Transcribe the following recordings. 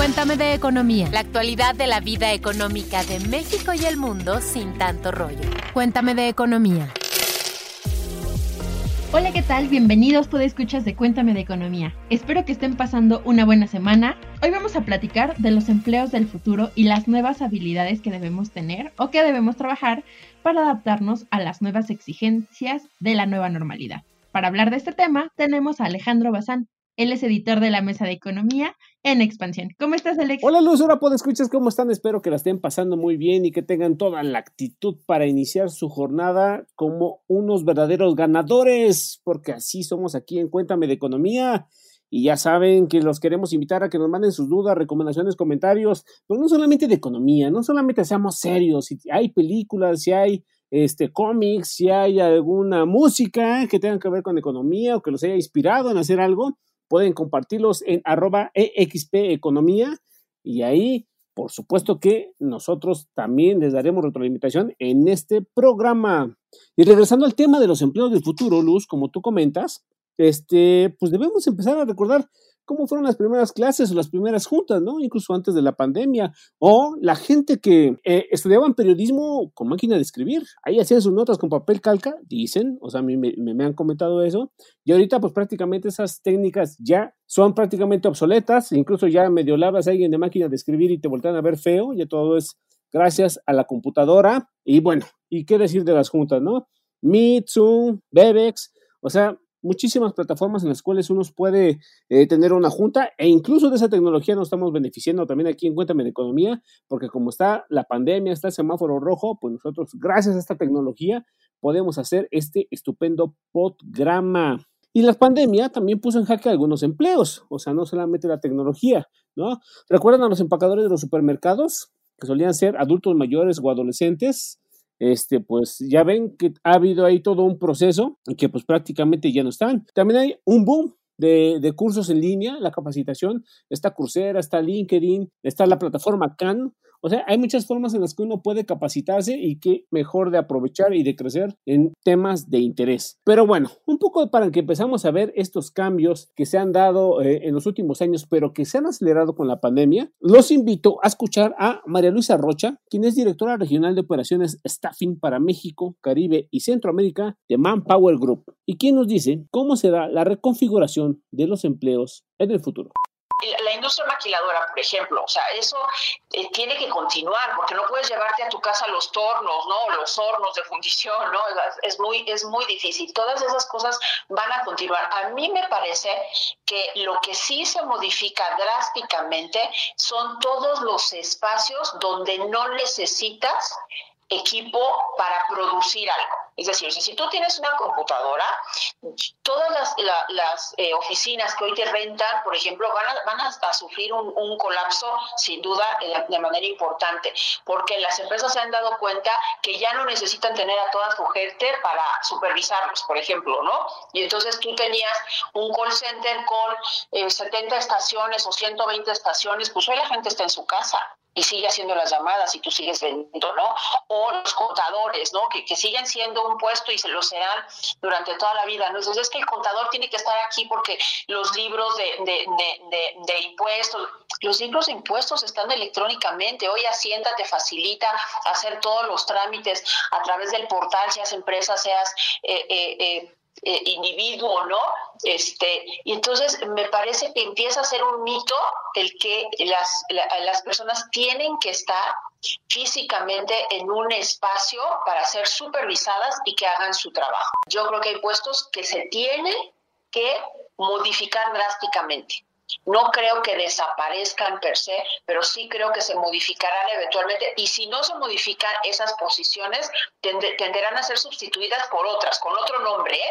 Cuéntame de economía. La actualidad de la vida económica de México y el mundo sin tanto rollo. Cuéntame de economía. Hola, ¿qué tal? Bienvenidos, todo escuchas de Cuéntame de Economía. Espero que estén pasando una buena semana. Hoy vamos a platicar de los empleos del futuro y las nuevas habilidades que debemos tener o que debemos trabajar para adaptarnos a las nuevas exigencias de la nueva normalidad. Para hablar de este tema, tenemos a Alejandro Bazán. Él es editor de la Mesa de Economía en Expansión. ¿Cómo estás, Alex? Hola, Luz. Hola, ¿puedo escuchas cómo están? Espero que la estén pasando muy bien y que tengan toda la actitud para iniciar su jornada como unos verdaderos ganadores, porque así somos aquí en Cuéntame de Economía. Y ya saben que los queremos invitar a que nos manden sus dudas, recomendaciones, comentarios, pero no solamente de economía, no solamente seamos serios, si hay películas, si hay este, cómics, si hay alguna música que tenga que ver con economía o que los haya inspirado en hacer algo, pueden compartirlos en arroba EXP Economía y ahí, por supuesto que nosotros también les daremos retroalimentación en este programa. Y regresando al tema de los empleos del futuro, Luz, como tú comentas, este, pues debemos empezar a recordar cómo fueron las primeras clases o las primeras juntas, ¿no? Incluso antes de la pandemia. O la gente que eh, estudiaban periodismo con máquina de escribir. Ahí hacían sus notas con papel calca, dicen, o sea, a me, han comentado eso. Y ahorita, pues prácticamente esas técnicas ya son prácticamente obsoletas. Incluso ya medio labas a alguien de máquina de escribir y te voltean a ver feo. Ya todo es gracias a la computadora. Y bueno, ¿y qué decir de las juntas, no? Zoom, Bebex. O sea, muchísimas plataformas en las cuales uno puede eh, tener una junta e incluso de esa tecnología nos estamos beneficiando también aquí en Cuéntame de Economía, porque como está la pandemia, está el semáforo rojo, pues nosotros gracias a esta tecnología podemos hacer este estupendo podgrama. Y la pandemia también puso en jaque algunos empleos, o sea, no solamente la tecnología, ¿no? ¿Recuerdan a los empacadores de los supermercados? que solían ser adultos mayores o adolescentes, este, pues ya ven que ha habido ahí todo un proceso y que pues prácticamente ya no están. También hay un boom de, de, cursos en línea, la capacitación, está Coursera, está LinkedIn, está la plataforma Khan, o sea, hay muchas formas en las que uno puede capacitarse y que mejor de aprovechar y de crecer en temas de interés. Pero bueno, un poco para que empezamos a ver estos cambios que se han dado eh, en los últimos años, pero que se han acelerado con la pandemia, los invito a escuchar a María Luisa Rocha, quien es directora regional de operaciones Staffing para México, Caribe y Centroamérica de Manpower Group, y quien nos dice cómo será la reconfiguración de los empleos en el futuro la industria maquiladora, por ejemplo, o sea, eso eh, tiene que continuar porque no puedes llevarte a tu casa los tornos, ¿no? Los hornos de fundición, ¿no? Es muy, es muy difícil. Todas esas cosas van a continuar. A mí me parece que lo que sí se modifica drásticamente son todos los espacios donde no necesitas equipo para producir algo. Es decir, si tú tienes una computadora, todas las, eh, oficinas que hoy te rentan, por ejemplo, van a, van a, sufrir un, colapso sin duda eh, de manera importante, porque las empresas se han dado cuenta que ya no necesitan tener a toda su gente para supervisarlos, por ejemplo, ¿no? Y entonces tú tenías un call center con 70 eh, estaciones o 120 estaciones, pues hoy la gente está en su casa y sigue haciendo las llamadas y tú sigues vendiendo, ¿no? O los contadores, ¿no? Que, que siguen siendo un puesto y se lo serán durante toda la vida, ¿no? Entonces es que el contador tiene que estar aquí porque los libros de, de, de, de impuestos, los libros de impuestos están electrónicamente. Hoy Hacienda te facilita hacer todos los trámites a través del portal, seas empresa, seas... Eh, eh, eh, eh, individuo, ¿no? Este, y entonces me parece que empieza a ser un mito el que las, las personas tienen que estar físicamente en un espacio para ser supervisadas y que hagan su trabajo. Yo creo que hay puestos que se tienen que modificar drásticamente. No creo que desaparezcan per se, pero sí creo que se modificarán eventualmente y si no se modifican esas posiciones, tenderán a ser sustituidas por otras, con otro nombre. ¿eh?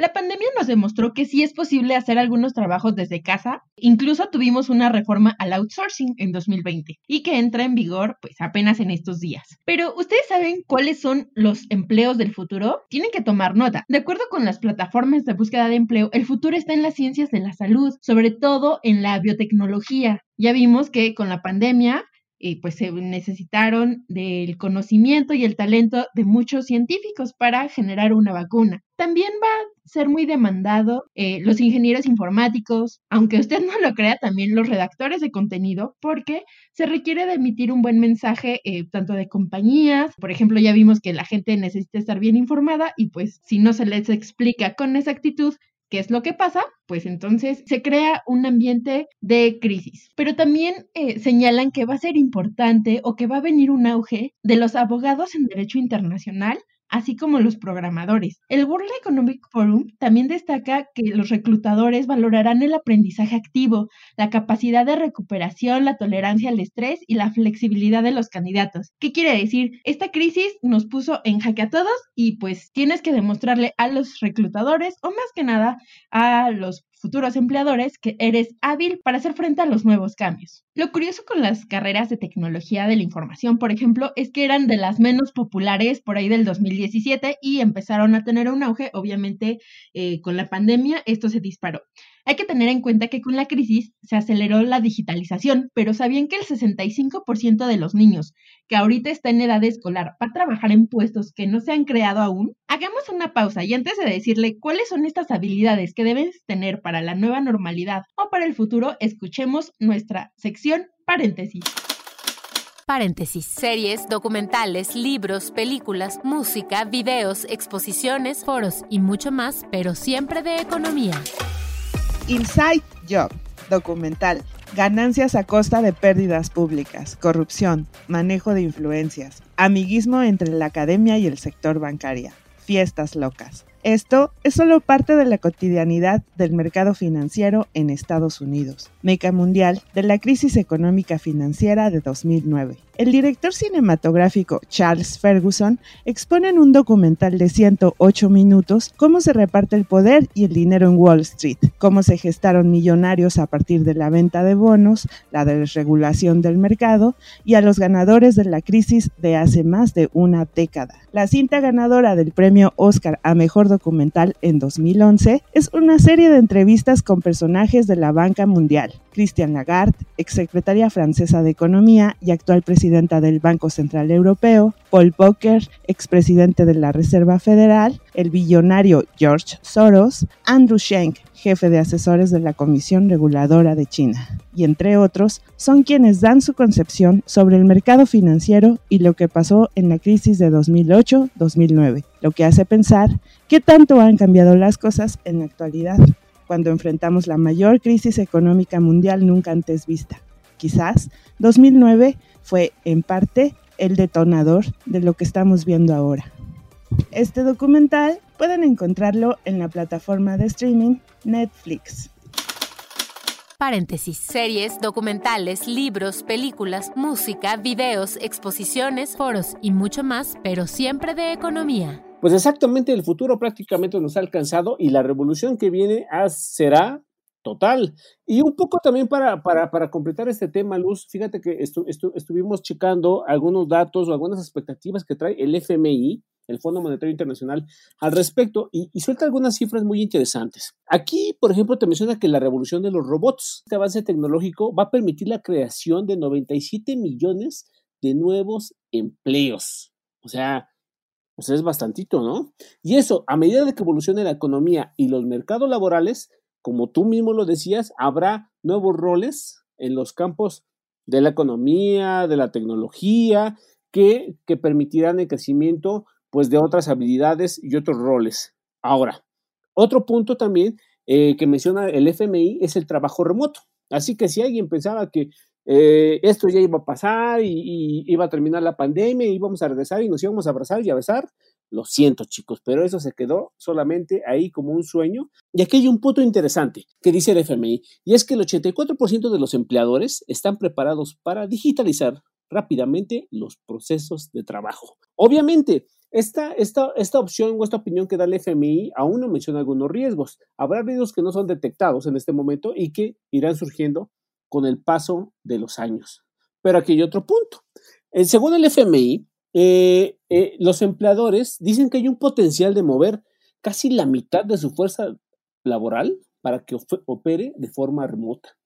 La pandemia nos demostró que sí es posible hacer algunos trabajos desde casa. Incluso tuvimos una reforma al outsourcing en 2020 y que entra en vigor pues apenas en estos días. Pero ¿ustedes saben cuáles son los empleos del futuro? Tienen que tomar nota. De acuerdo con las plataformas de búsqueda de empleo, el futuro está en las ciencias de la salud, sobre todo en la biotecnología. Ya vimos que con la pandemia eh, pues se necesitaron del conocimiento y el talento de muchos científicos para generar una vacuna. También va a ser muy demandado eh, los ingenieros informáticos, aunque usted no lo crea, también los redactores de contenido, porque se requiere de emitir un buen mensaje eh, tanto de compañías, por ejemplo, ya vimos que la gente necesita estar bien informada y pues si no se les explica con exactitud ¿Qué es lo que pasa? Pues entonces se crea un ambiente de crisis. Pero también eh, señalan que va a ser importante o que va a venir un auge de los abogados en derecho internacional así como los programadores. El World Economic Forum también destaca que los reclutadores valorarán el aprendizaje activo, la capacidad de recuperación, la tolerancia al estrés y la flexibilidad de los candidatos. ¿Qué quiere decir? Esta crisis nos puso en jaque a todos y pues tienes que demostrarle a los reclutadores o más que nada a los futuros empleadores que eres hábil para hacer frente a los nuevos cambios. Lo curioso con las carreras de tecnología de la información, por ejemplo, es que eran de las menos populares por ahí del 2017 y empezaron a tener un auge, obviamente eh, con la pandemia esto se disparó. Hay que tener en cuenta que con la crisis se aceleró la digitalización, pero ¿sabían que el 65% de los niños que ahorita está en edad escolar va a trabajar en puestos que no se han creado aún? Hagamos una pausa y antes de decirle cuáles son estas habilidades que debes tener para la nueva normalidad o para el futuro, escuchemos nuestra sección paréntesis. Paréntesis. Series, documentales, libros, películas, música, videos, exposiciones, foros y mucho más, pero siempre de economía. Inside Job, documental. Ganancias a costa de pérdidas públicas, corrupción, manejo de influencias, amiguismo entre la academia y el sector bancaria, fiestas locas. Esto es solo parte de la cotidianidad del mercado financiero en Estados Unidos, meca mundial de la crisis económica financiera de 2009. El director cinematográfico Charles Ferguson expone en un documental de 108 minutos cómo se reparte el poder y el dinero en Wall Street, cómo se gestaron millonarios a partir de la venta de bonos, la desregulación del mercado y a los ganadores de la crisis de hace más de una década. La cinta ganadora del premio Oscar a Mejor Documental en 2011 es una serie de entrevistas con personajes de la banca mundial. Christian Lagarde, exsecretaria francesa de Economía y actual presidenta del Banco Central Europeo, Paul Volcker, expresidente de la Reserva Federal, el billonario George Soros, Andrew Schenck, jefe de asesores de la Comisión Reguladora de China, y entre otros, son quienes dan su concepción sobre el mercado financiero y lo que pasó en la crisis de 2008-2009, lo que hace pensar qué tanto han cambiado las cosas en la actualidad cuando enfrentamos la mayor crisis económica mundial nunca antes vista. Quizás 2009 fue en parte el detonador de lo que estamos viendo ahora. Este documental pueden encontrarlo en la plataforma de streaming Netflix. Paréntesis. Series, documentales, libros, películas, música, videos, exposiciones, foros y mucho más, pero siempre de economía. Pues exactamente el futuro prácticamente nos ha alcanzado y la revolución que viene será total. Y un poco también para, para, completar este tema, Luz, fíjate que estuvimos checando algunos datos o algunas expectativas que trae el FMI, el Fondo Monetario Internacional, al respecto y, suelta algunas cifras muy interesantes. Aquí, por ejemplo, te menciona que la revolución de los robots, este avance tecnológico, va a permitir la creación de 97 millones de nuevos empleos. O sea, pues es bastantito, ¿no? Y eso, a medida de que evolucione la economía y los mercados laborales, como tú mismo lo decías, habrá nuevos roles en los campos de la economía, de la tecnología, que, que permitirán el crecimiento pues, de otras habilidades y otros roles. Ahora, otro punto también eh, que menciona el FMI es el trabajo remoto. Así que si alguien pensaba que eh, esto ya iba a pasar y, iba a terminar la pandemia y íbamos a regresar y nos íbamos a abrazar y a besar. Lo siento, chicos, pero eso se quedó solamente ahí como un sueño. Y aquí hay un punto interesante que dice el FMI, y es que el 84% de los empleadores están preparados para digitalizar rápidamente los procesos de trabajo. Obviamente, esta, esta, esta opción o esta opinión que da el FMI aún no menciona algunos riesgos. Habrá riesgos que no son detectados en este momento y que irán surgiendo con el paso de los años. Pero aquí hay otro punto. Eh, según el FMI, eh, eh, los empleadores dicen que hay un potencial de mover casi la mitad de su fuerza laboral para que opere de forma remota.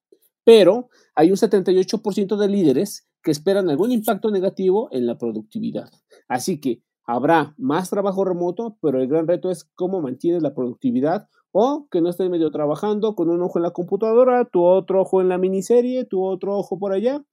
Pero hay un 78% de líderes que esperan algún impacto negativo en la productividad. Así que habrá más trabajo remoto, pero el gran reto es cómo mantienes la productividad o que no estés medio trabajando con un ojo en la computadora, tu otro ojo en la miniserie, tu otro ojo por allá.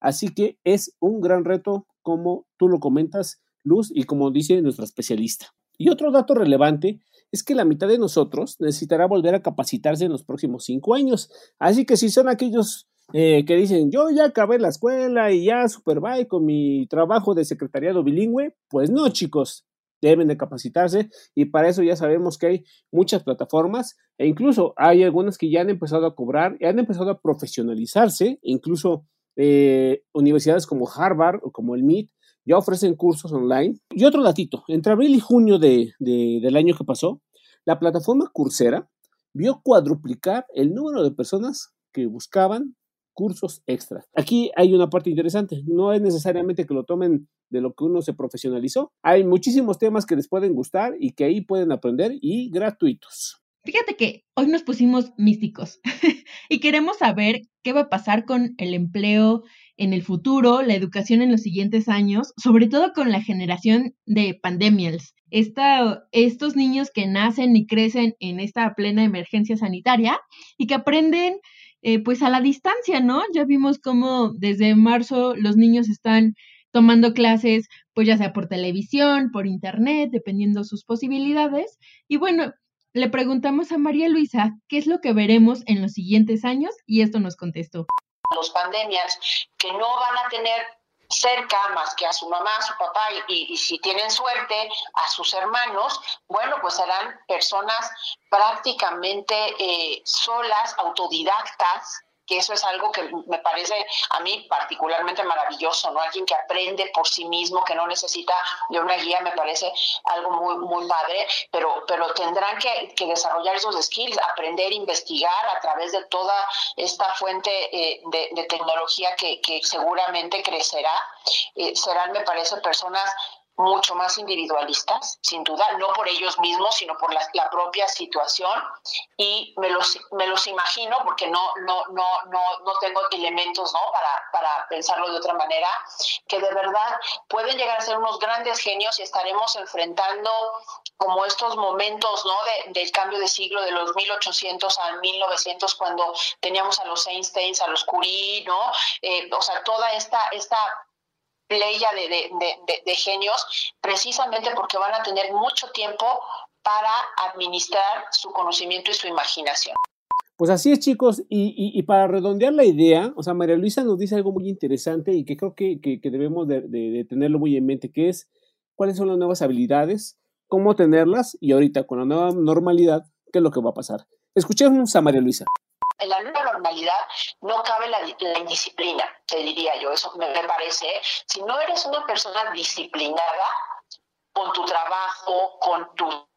Así que es un gran reto, como tú lo comentas, Luz, y como dice nuestra especialista. Y otro dato relevante es que la mitad de nosotros necesitará volver a capacitarse en los próximos cinco años. Así que si son aquellos eh, que dicen, yo ya acabé la escuela y ya super bye con mi trabajo de secretariado bilingüe, pues no, chicos, deben de capacitarse y para eso ya sabemos que hay muchas plataformas e incluso hay algunas que ya han empezado a cobrar y han empezado a profesionalizarse, incluso eh, universidades como Harvard o como el MIT ya ofrecen cursos online. Y otro datito, entre abril y junio de, del año que pasó, la plataforma Coursera vio cuadruplicar el número de personas que buscaban cursos extra. Aquí hay una parte interesante, no es necesariamente que lo tomen de lo que uno se profesionalizó. Hay muchísimos temas que les pueden gustar y que ahí pueden aprender y gratuitos. Fíjate que hoy nos pusimos místicos y queremos saber qué va a pasar con el empleo en el futuro, la educación en los siguientes años, sobre todo con la generación de pandemials. estos niños que nacen y crecen en esta plena emergencia sanitaria y que aprenden eh, pues a la distancia, ¿no? Ya vimos cómo desde marzo los niños están tomando clases, pues ya sea por televisión, por internet, dependiendo sus posibilidades. Y bueno, le preguntamos a María Luisa qué es lo que veremos en los siguientes años y esto nos contestó. Los pandemias que no van a tener cerca más que a su mamá, a su papá y, y, si tienen suerte a sus hermanos, bueno, pues serán personas prácticamente eh, solas, autodidactas, que eso es algo que me parece a mí particularmente maravilloso, ¿no? Alguien que aprende por sí mismo, que no necesita de una guía, me parece algo muy, muy padre, pero, pero tendrán que, desarrollar esos skills, aprender, investigar a través de toda esta fuente eh, de, tecnología que, seguramente crecerá. Eh, serán, me parece, personas mucho más individualistas, sin duda, no por ellos mismos, sino por la, propia situación. Y me los, me los imagino, porque no, no, no, no, no tengo elementos ¿no? Para, para pensarlo de otra manera, que de verdad pueden llegar a ser unos grandes genios y estaremos enfrentando como estos momentos ¿no? De, del cambio de siglo de los 1800 al 1900, cuando teníamos a los Einsteins, a los Curie, ¿no? Eh, o sea, toda esta, esta playa de, genios, precisamente porque van a tener mucho tiempo para administrar su conocimiento y su imaginación. Pues así es, chicos, y, para redondear la idea, o sea, María Luisa nos dice algo muy interesante y que creo que, debemos de, tenerlo muy en mente, que es cuáles son las nuevas habilidades, cómo tenerlas y ahorita con la nueva normalidad, qué es lo que va a pasar. Escuchemos a María Luisa en la nueva normalidad no cabe la, indisciplina, te diría yo, eso me, parece. Si no eres una persona disciplinada con tu trabajo, con tu...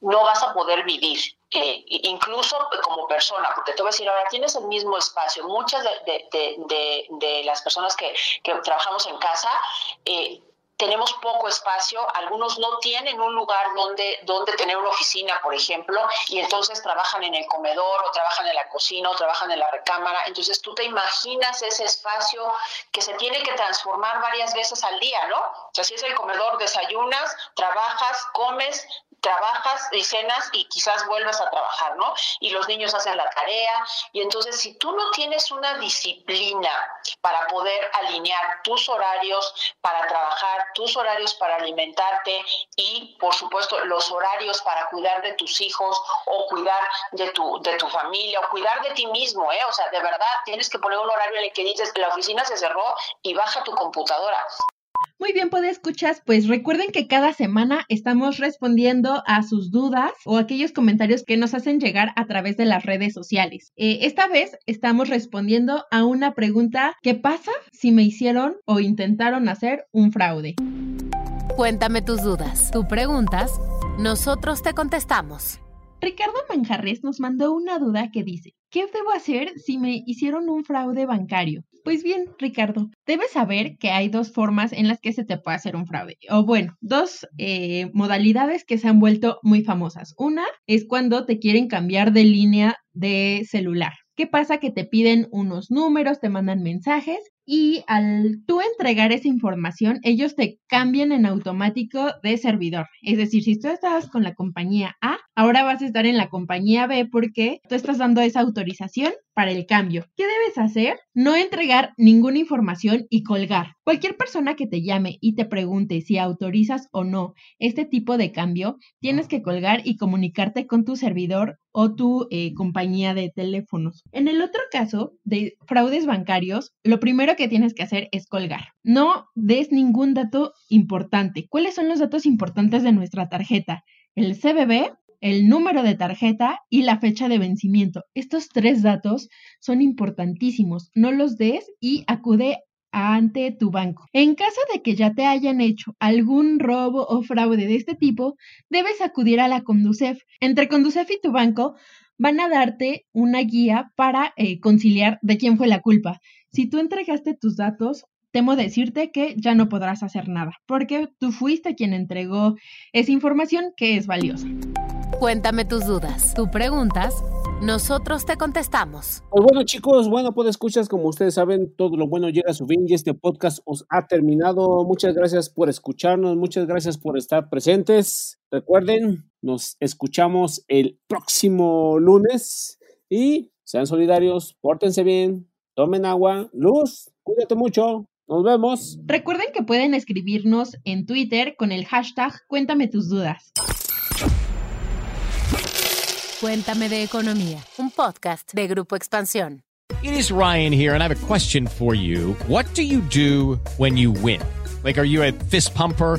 no vas a poder vivir. Eh, incluso como persona, porque te voy a decir, ahora tienes el mismo espacio. Muchas de, las personas que, trabajamos en casa eh, tenemos poco espacio, algunos no tienen un lugar donde, donde tener una oficina, por ejemplo, y entonces trabajan en el comedor o trabajan en la cocina o trabajan en la recámara. Entonces tú te imaginas ese espacio que se tiene que transformar varias veces al día, ¿no? O sea, si es el comedor, desayunas, trabajas, comes, trabajas y cenas y quizás vuelves a trabajar, ¿no? Y los niños hacen la tarea. Y entonces, si tú no tienes una disciplina para poder alinear tus horarios para trabajar, tus horarios para alimentarte y, por supuesto, los horarios para cuidar de tus hijos o cuidar de tu, de tu familia o cuidar de ti mismo, ¿eh? O sea, de verdad, tienes que poner un horario en el que dices, la oficina se cerró y baja tu computadora. Muy bien, puede escuchas, pues recuerden que cada semana estamos respondiendo a sus dudas o aquellos comentarios que nos hacen llegar a través de las redes sociales. Eh, esta vez estamos respondiendo a una pregunta, ¿qué pasa si me hicieron o intentaron hacer un fraude? Cuéntame tus dudas, tú preguntas, nosotros te contestamos. Ricardo Manjarres nos mandó una duda que dice, ¿qué debo hacer si me hicieron un fraude bancario? Pues bien, Ricardo, debes saber que hay dos formas en las que se te puede hacer un fraude. O bueno, dos eh, modalidades que se han vuelto muy famosas. Una es cuando te quieren cambiar de línea de celular. ¿Qué pasa? Que te piden unos números, te mandan mensajes y al tú entregar esa información, ellos te cambian en automático de servidor. Es decir, si tú estabas con la compañía A, ahora vas a estar en la compañía B porque tú estás dando esa autorización para el cambio. ¿Qué debes hacer? No entregar ninguna información y colgar. Cualquier persona que te llame y te pregunte si autorizas o no este tipo de cambio, tienes que colgar y comunicarte con tu servidor o tu eh, compañía de teléfonos. En el otro caso de fraudes bancarios, lo primero que tienes que hacer es colgar. No des ningún dato importante. ¿Cuáles son los datos importantes de nuestra tarjeta? El CBB, el número de tarjeta y la fecha de vencimiento. Estos tres datos son importantísimos. No los des y acude ante tu banco. En caso de que ya te hayan hecho algún robo o fraude de este tipo, debes acudir a la Conducef. Entre Conducef y tu banco van a darte una guía para eh, conciliar de quién fue la culpa. Si tú entregaste tus datos, temo decirte que ya no podrás hacer nada, porque tú fuiste quien entregó esa información que es valiosa. Cuéntame tus dudas, tú preguntas, nosotros te contestamos. Pues bueno chicos, bueno pues escuchas, como ustedes saben, todo lo bueno llega a su fin y este podcast os ha terminado. Muchas gracias por escucharnos, muchas gracias por estar presentes. Recuerden, nos escuchamos el próximo lunes y sean solidarios, pórtense bien, tomen agua, luz, cuídate mucho. Nos vemos. Recuerden que pueden escribirnos en Twitter con el hashtag Cuéntame tus dudas. Cuéntame de Economía, un podcast de Grupo Expansión. It is Ryan here, and I have a question for you. What do you do when you win? Like, are you a fist pumper?